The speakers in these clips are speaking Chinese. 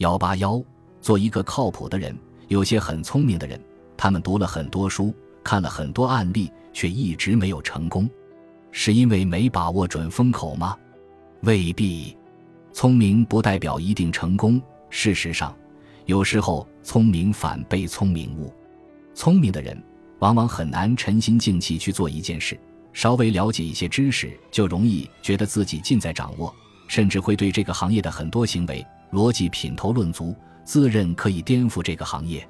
幺八幺，做一个靠谱的人。有些很聪明的人，他们读了很多书，看了很多案例，却一直没有成功，是因为没把握准风口吗？未必。聪明不代表一定成功。事实上，有时候聪明反被聪明误。聪明的人往往很难沉心静气去做一件事，稍微了解一些知识，就容易觉得自己尽在掌握。甚至会对这个行业的很多行为逻辑品头论足，自认可以颠覆这个行业。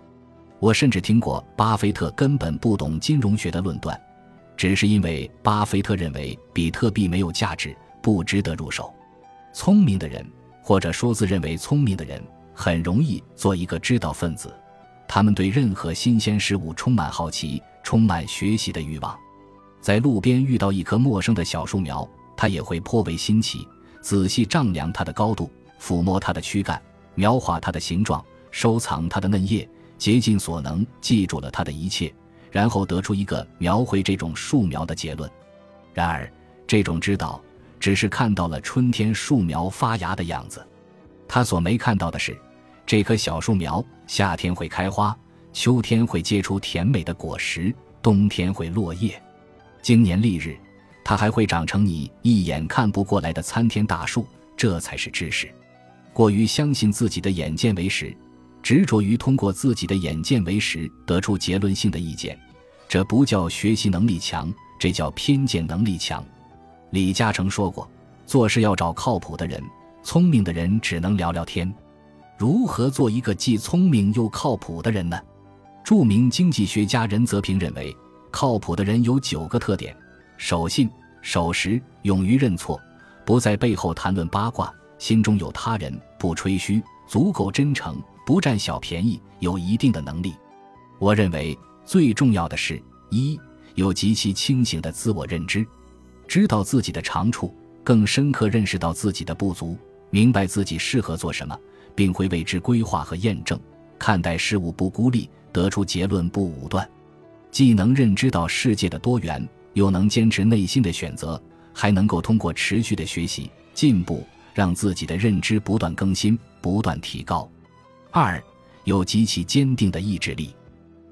我甚至听过巴菲特根本不懂金融学的论断，只是因为巴菲特认为比特币没有价值，不值得入手。聪明的人，或者说自认为聪明的人，很容易做一个知道分子。他们对任何新鲜事物充满好奇，充满学习的欲望。在路边遇到一棵陌生的小树苗，他也会颇为新奇。仔细丈量它的高度，抚摸它的躯干，描画它的形状，收藏它的嫩叶，竭尽所能记住了它的一切，然后得出一个描绘这种树苗的结论。然而，这种知道只是看到了春天树苗发芽的样子，他所没看到的是，这棵小树苗夏天会开花，秋天会结出甜美的果实，冬天会落叶，经年历日。它还会长成你一眼看不过来的参天大树，这才是知识。过于相信自己的眼见为实，执着于通过自己的眼见为实得出结论性的意见，这不叫学习能力强，这叫偏见能力强。李嘉诚说过：“做事要找靠谱的人，聪明的人只能聊聊天。如何做一个既聪明又靠谱的人呢？”著名经济学家任泽平认为，靠谱的人有九个特点。守信、守时、勇于认错，不在背后谈论八卦，心中有他人，不吹嘘，足够真诚，不占小便宜，有一定的能力。我认为最重要的是一有极其清醒的自我认知，知道自己的长处，更深刻认识到自己的不足，明白自己适合做什么，并会为之规划和验证。看待事物不孤立，得出结论不武断，既能认知到世界的多元。又能坚持内心的选择，还能够通过持续的学习进步，让自己的认知不断更新、不断提高。二，有极其坚定的意志力，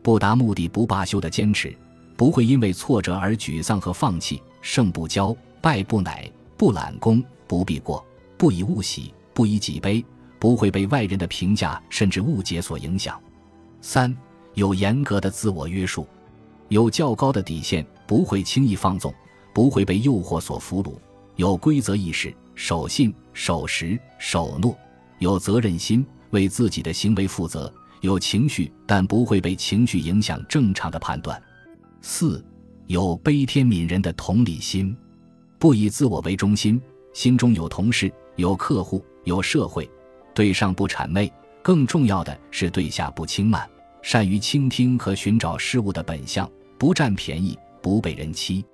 不达目的不罢休的坚持，不会因为挫折而沮丧和放弃。胜不骄，败不馁，不揽功，不必过，不以物喜，不以己悲，不会被外人的评价甚至误解所影响。三，有严格的自我约束。有较高的底线，不会轻易放纵，不会被诱惑所俘虏；有规则意识，守信、守时、守诺；有责任心，为自己的行为负责；有情绪，但不会被情绪影响正常的判断。四，有悲天悯人的同理心，不以自我为中心，心中有同事、有客户、有社会，对上不谄媚，更重要的是对下不轻慢，善于倾听和寻找事物的本相。不占便宜，不被人欺。